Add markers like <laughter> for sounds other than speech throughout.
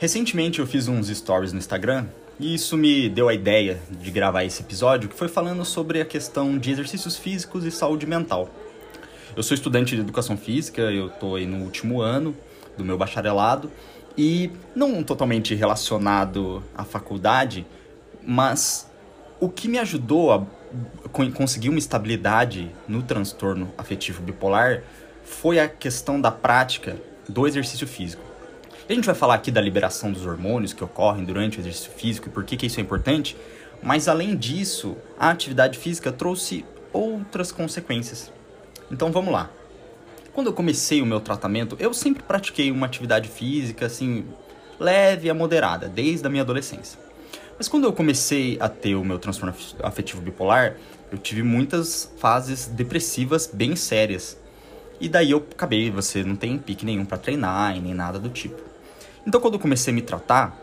Recentemente eu fiz uns stories no Instagram e isso me deu a ideia de gravar esse episódio que foi falando sobre a questão de exercícios físicos e saúde mental. Eu sou estudante de educação física, eu estou aí no último ano do meu bacharelado e não totalmente relacionado à faculdade, mas o que me ajudou a conseguir uma estabilidade no transtorno afetivo bipolar foi a questão da prática do exercício físico. A gente vai falar aqui da liberação dos hormônios que ocorrem durante o exercício físico e por que, que isso é importante, mas além disso, a atividade física trouxe outras consequências. Então vamos lá. Quando eu comecei o meu tratamento, eu sempre pratiquei uma atividade física assim leve a moderada, desde a minha adolescência. Mas quando eu comecei a ter o meu transtorno afetivo bipolar, eu tive muitas fases depressivas bem sérias. E daí eu acabei, você não tem pique nenhum para treinar e nem nada do tipo. Então quando eu comecei a me tratar,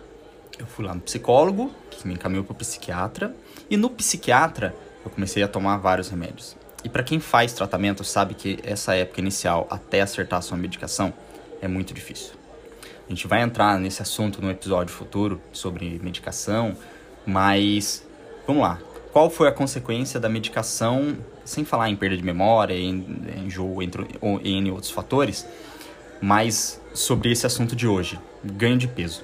eu fui lá no psicólogo, que me encaminhou para o psiquiatra, e no psiquiatra eu comecei a tomar vários remédios. E para quem faz tratamento sabe que essa época inicial até acertar a sua medicação é muito difícil. A gente vai entrar nesse assunto no episódio futuro sobre medicação, mas vamos lá. Qual foi a consequência da medicação, sem falar em perda de memória, em enjoo, entre em outros fatores, mas sobre esse assunto de hoje, ganho de peso.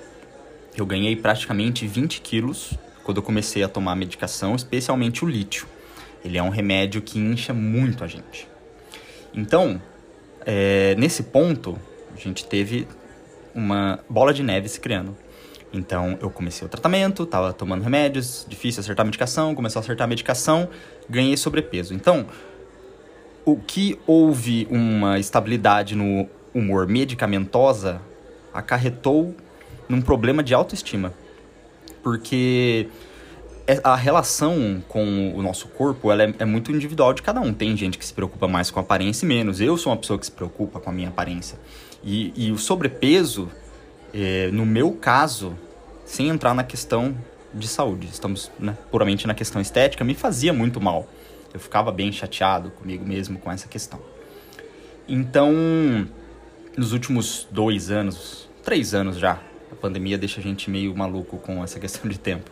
Eu ganhei praticamente 20 quilos quando eu comecei a tomar a medicação, especialmente o lítio. Ele é um remédio que incha muito a gente. Então, é, nesse ponto, a gente teve uma bola de neve se criando. Então eu comecei o tratamento, estava tomando remédios, difícil acertar a medicação, começou a acertar a medicação, ganhei sobrepeso. Então, o que houve uma estabilidade no humor medicamentosa acarretou num problema de autoestima. Porque é, a relação com o nosso corpo ela é, é, muito individual de cada um. Tem gente que se preocupa mais com a aparência e menos. Eu sou uma pessoa que se preocupa com a minha aparência. E, e o sobrepeso, é, no meu caso, sem entrar na questão de saúde, estamos né, puramente na questão estética, me fazia muito mal. Eu ficava bem chateado comigo mesmo com essa questão. Então, nos últimos dois anos, três anos já, a pandemia deixa a gente meio maluco com essa <laughs> questão de tempo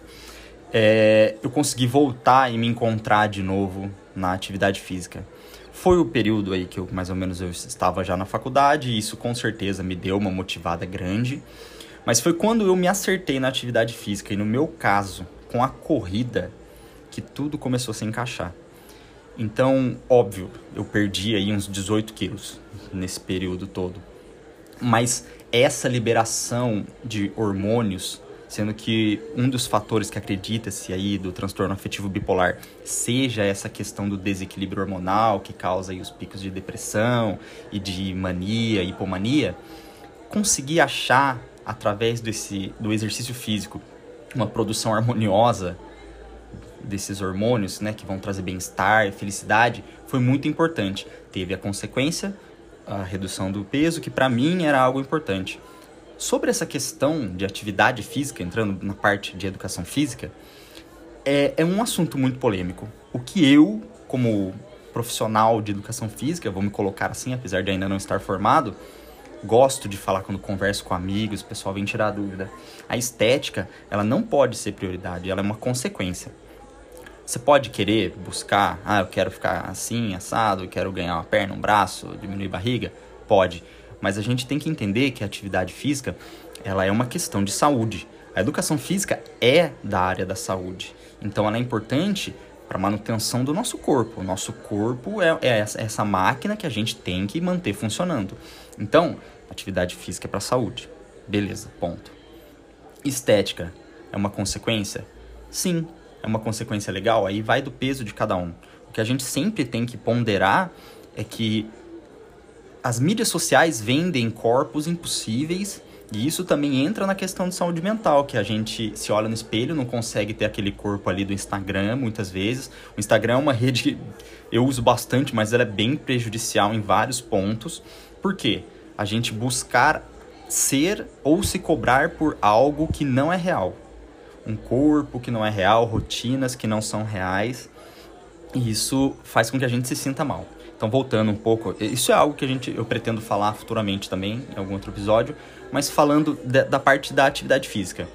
é, eu consegui voltar e me encontrar de novo na atividade física. Foi o período aí que eu mais ou menos eu estava já na faculdade, e isso com certeza me deu uma motivada grande. Mas foi quando eu me acertei na atividade física e no meu caso, com a corrida, que tudo começou a se encaixar. Então, óbvio, eu perdi aí uns 18 quilos nesse período todo. Mas essa liberação de hormônios sendo que um dos fatores que acredita-se aí do transtorno afetivo bipolar seja essa questão do desequilíbrio hormonal que causa aí os picos de depressão e de mania, hipomania, conseguir achar através desse do exercício físico uma produção harmoniosa desses hormônios, né, que vão trazer bem-estar e felicidade, foi muito importante. Teve a consequência, a redução do peso, que para mim era algo importante. Sobre essa questão de atividade física, entrando na parte de educação física, é, é um assunto muito polêmico. O que eu, como profissional de educação física, vou me colocar assim, apesar de ainda não estar formado, gosto de falar quando converso com amigos, o pessoal vem tirar dúvida. A estética, ela não pode ser prioridade, ela é uma consequência. Você pode querer buscar, ah, eu quero ficar assim, assado, eu quero ganhar uma perna, um braço, diminuir barriga? Pode. Mas a gente tem que entender que a atividade física, ela é uma questão de saúde. A educação física é da área da saúde. Então ela é importante para a manutenção do nosso corpo. O nosso corpo é, é essa máquina que a gente tem que manter funcionando. Então, atividade física é para a saúde. Beleza, ponto. Estética é uma consequência? Sim, é uma consequência legal. Aí vai do peso de cada um. O que a gente sempre tem que ponderar é que as mídias sociais vendem corpos impossíveis e isso também entra na questão de saúde mental, que a gente se olha no espelho, não consegue ter aquele corpo ali do Instagram, muitas vezes. O Instagram é uma <laughs> rede que eu uso bastante, mas ela é bem prejudicial em vários pontos. Por quê? A gente buscar ser ou se cobrar por algo que não é real. Um corpo que não é real, rotinas que não são reais. E isso faz com que a gente se sinta mal. Então, voltando um pouco, isso é algo que a gente, eu pretendo falar futuramente também, em algum outro episódio, Mas falando de, da parte da atividade física.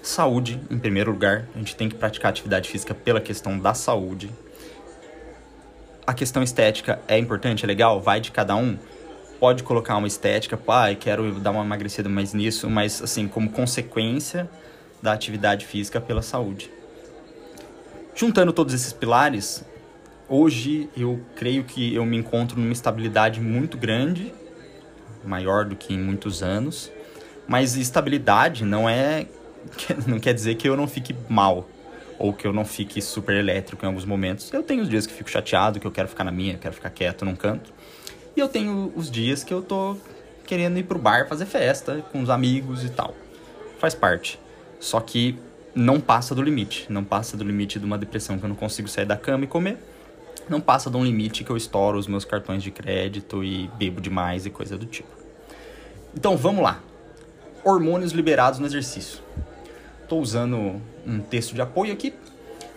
Saúde, em primeiro lugar, a gente tem que praticar atividade física pela questão da saúde. A questão estética é importante, é legal, vai de cada um. Pode colocar uma estética, pai, ah, quero dar uma emagrecida mais nisso, mas assim, como consequência da atividade física pela saúde. Juntando todos esses pilares, hoje eu creio que eu me encontro numa estabilidade muito grande, maior do que em muitos anos. Mas estabilidade não é <laughs> não quer dizer que eu não fique mal ou que eu não fique super elétrico em alguns momentos. Eu tenho os dias que fico chateado, que eu quero ficar na minha, quero ficar quieto num canto. E eu tenho os dias que eu tô querendo ir pro bar fazer festa com os amigos e tal. Faz parte. Só que não passa do limite. Não passa do limite de uma depressão que eu não consigo sair da cama e comer. Não passa de um limite que eu estouro os meus cartões de crédito e bebo demais e coisa do tipo. Então vamos lá. Hormônios liberados no exercício. Estou usando um texto de apoio aqui.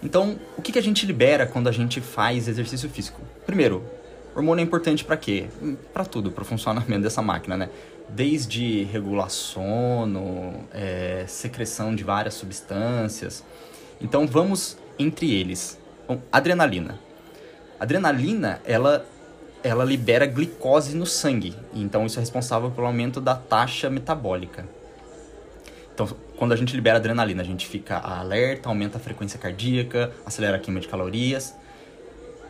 Então, o que, que a gente libera quando a gente faz exercício físico? Primeiro, hormônio é importante para quê? Para tudo, para o funcionamento dessa máquina, né? desde regular sono, é, secreção de várias substâncias. Então vamos entre eles. Bom, adrenalina. Adrenalina, ela, ela libera glicose no sangue, então isso é responsável pelo aumento da taxa metabólica. Então, quando a gente libera adrenalina, a gente fica alerta, aumenta a frequência cardíaca, acelera a queima de calorias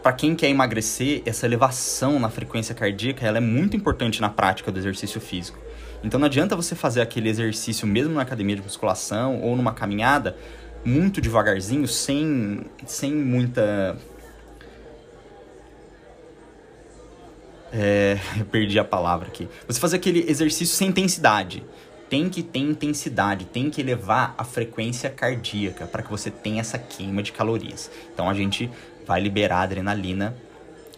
para quem quer emagrecer, essa elevação na frequência cardíaca ela é muito importante na prática do exercício físico. Então não adianta você fazer aquele exercício mesmo na academia de musculação ou numa caminhada muito devagarzinho, sem, sem muita. É, <laughs> eu perdi a palavra aqui. Você fazer aquele exercício sem intensidade. Tem que ter intensidade, tem que elevar a frequência cardíaca para que você tenha essa queima de calorias. Então a gente vai liberar adrenalina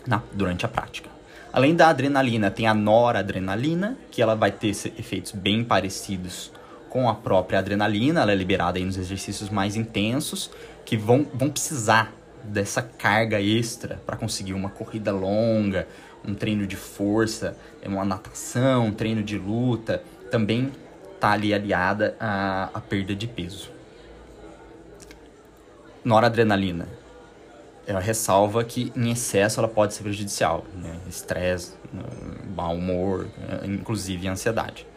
na, durante a prática. Além da adrenalina, tem a noradrenalina, que ela vai ter efeitos bem parecidos com a própria adrenalina, ela é liberada aí nos exercícios mais intensos, que vão, vão precisar dessa carga extra para conseguir uma corrida longa, um treino de força, uma natação, um treino de luta, também está ali aliada à, à perda de peso. Noradrenalina ela ressalva que em excesso ela pode ser prejudicial, né? estresse, mau humor, inclusive ansiedade.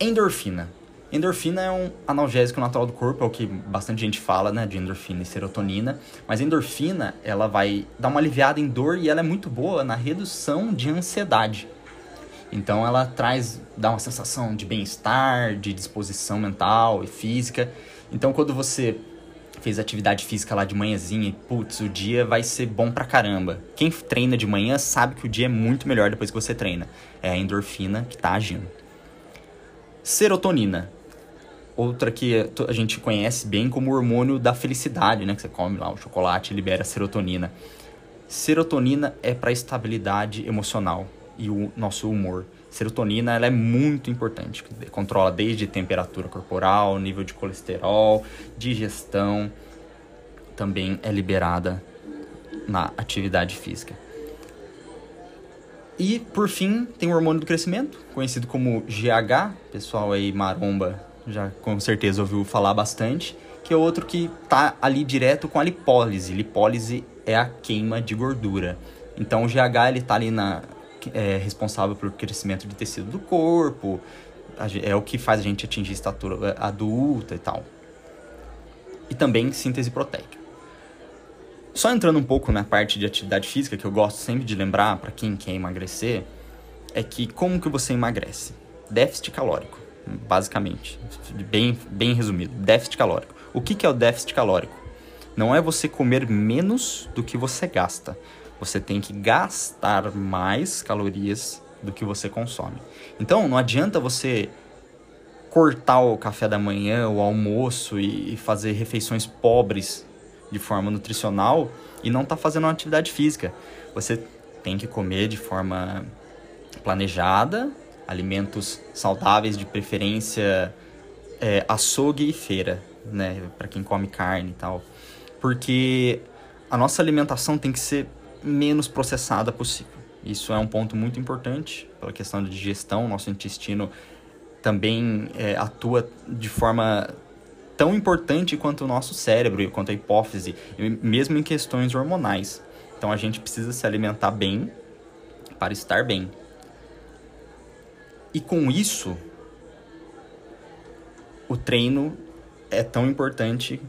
Endorfina. Endorfina é um analgésico natural do corpo, é o que bastante gente fala, né, de endorfina e serotonina. Mas endorfina, ela vai dar uma aliviada em dor e ela é muito boa na redução de ansiedade. Então ela traz, dá uma sensação de bem-estar, de disposição mental e física. Então quando você fez atividade física lá de manhãzinha e, putz, o dia vai ser bom pra caramba. Quem treina de manhã sabe que o dia é muito melhor depois que você treina. É a endorfina que tá agindo. Serotonina. Outra que a gente conhece bem como hormônio da felicidade, né? Que você come lá o chocolate e libera serotonina. Serotonina é para estabilidade emocional e o nosso humor. Serotonina ela é muito importante, controla desde temperatura corporal, nível de colesterol, digestão, também é liberada na atividade física. E por fim, tem o hormônio do crescimento, conhecido como GH, pessoal aí maromba já com certeza ouviu falar bastante, que é outro que tá ali direto com a lipólise. Lipólise é a queima de gordura. Então o GH ele tá ali na é responsável pelo crescimento de tecido do corpo, é o que faz a gente atingir estatura é, adulta e tal. E também síntese proteica. Só entrando um pouco na parte de atividade física, que eu gosto sempre de lembrar para quem quer emagrecer, é que como que você emagrece? Déficit calórico, basicamente. Bem, bem resumido, déficit calórico. O que, que é o déficit calórico? Não é você comer menos do que você gasta, você tem que gastar mais calorias do que você consome. Então, não adianta você cortar o café da manhã, o almoço e fazer refeições pobres de forma nutricional e não tá fazendo uma atividade física. Você tem que comer de forma planejada, alimentos saudáveis, de preferência é, açougue e feira, né, para quem come carne e tal. Porque a nossa alimentação tem que ser menos processada possível. Isso é um ponto muito importante pela questão de digestão. Nosso intestino também é, atua de forma tão importante quanto o nosso cérebro, quanto a hipófise, mesmo em questões hormonais. Então a gente precisa se alimentar bem para estar bem. E com isso, o treino é tão importante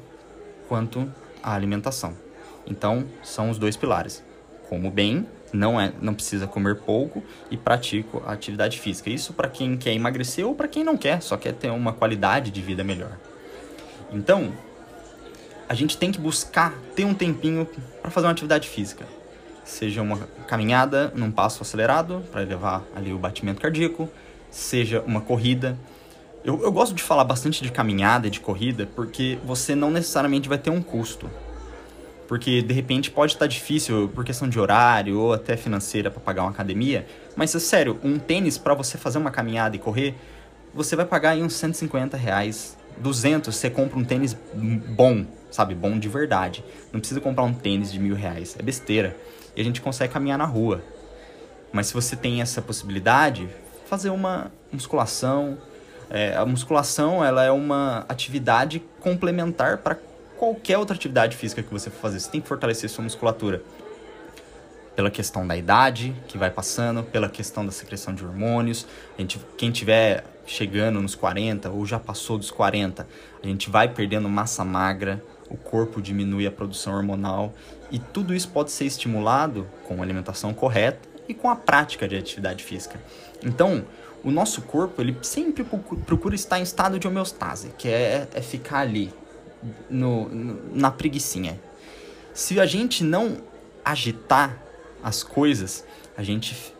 quanto a alimentação. Então, são os dois pilares. Como bem, não é, não precisa comer pouco e pratico a atividade física. Isso para quem quer emagrecer ou para quem não quer, só quer ter uma qualidade de vida melhor. Então, a gente tem que buscar ter um tempinho para fazer uma atividade física. Seja uma caminhada num passo acelerado para elevar ali o batimento cardíaco, seja uma corrida, eu, eu gosto de falar bastante de caminhada e de corrida porque você não necessariamente vai ter um custo. Porque de repente pode estar difícil por questão de horário ou até financeira para pagar uma academia. Mas é sério, um tênis para você fazer uma caminhada e correr, você vai pagar aí uns 150 reais. 200, você compra um tênis bom, sabe? Bom de verdade. Não precisa comprar um tênis de mil reais. É besteira. E a gente consegue caminhar na rua. Mas se você tem essa possibilidade, fazer uma musculação, é, a musculação ela é uma atividade complementar para qualquer outra atividade física que você for fazer. Você tem que fortalecer sua musculatura. Pela questão da idade que vai passando, pela questão da secreção de hormônios. A gente, quem tiver chegando nos 40 ou já passou dos 40, a gente vai perdendo massa magra, o corpo diminui a produção hormonal e tudo isso pode ser estimulado com a alimentação correta e com a prática de atividade física. Então, o nosso corpo ele sempre procura estar em estado de homeostase, que é, é ficar ali no, no, na preguiçinha. Se a gente não agitar as coisas, a gente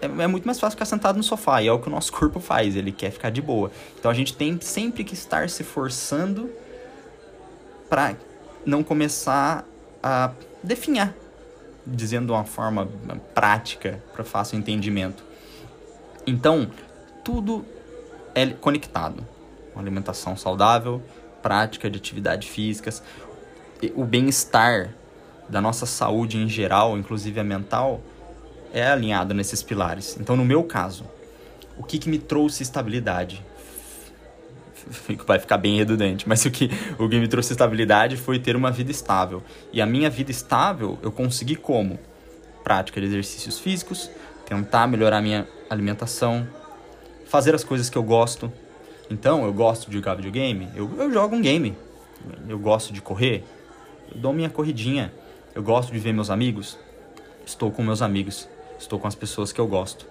é, é, muito mais fácil ficar sentado no sofá e é o que o nosso <laughs> corpo faz, ele quer ficar de boa. Então a gente tem sempre que estar se forçando para não começar a definhar, dizendo de uma forma prática para fácil entendimento. Então, tudo é conectado. Uma alimentação saudável, prática de atividades físicas, o bem-estar da nossa saúde em geral, inclusive a mental, é alinhado nesses pilares. Então, no meu caso, o que, que me trouxe estabilidade? <laughs> Vai ficar bem redundante, mas o que, o que me trouxe estabilidade foi ter uma vida estável. E a minha vida estável eu consegui como? Prática de exercícios físicos, tentar melhorar minha alimentação, fazer as coisas que eu gosto. Então, eu gosto de jogar videogame, eu, eu jogo um game. Eu gosto de correr, eu dou minha corridinha. Eu gosto de ver meus amigos, estou com meus amigos, estou com as pessoas que eu gosto.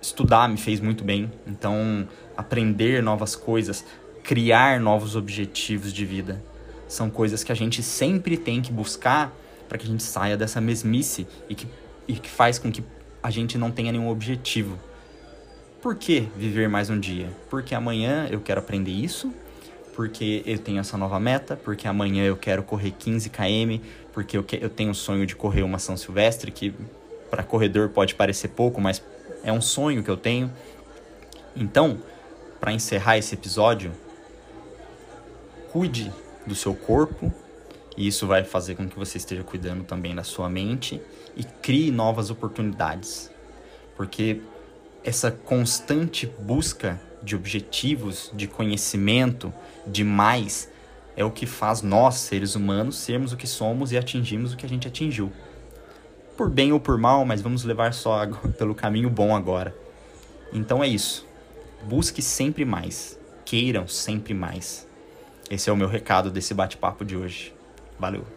Estudar me fez muito bem, então aprender novas coisas, criar novos objetivos de vida, são coisas que a gente sempre tem que buscar para que a gente saia dessa mesmice e que, e que faz com que a gente não tenha nenhum objetivo. Por que viver mais um dia? Porque amanhã eu quero aprender isso, porque eu tenho essa nova meta, porque amanhã eu quero correr 15 km, porque eu, que, eu tenho o sonho de correr uma São Silvestre, que para corredor pode parecer pouco, mas é um sonho que eu tenho. Então, para encerrar esse episódio, cuide do seu corpo, e isso vai fazer com que você esteja cuidando também da sua mente e crie novas oportunidades. Porque essa constante busca de objetivos, de conhecimento, de mais, é o que faz nós, seres humanos, sermos o que somos e atingirmos o que a gente atingiu. Por bem ou por mal, mas vamos levar só <laughs> pelo caminho bom agora. Então é isso. Busque sempre mais. Queiram sempre mais. Esse é o meu recado desse bate-papo de hoje. Valeu!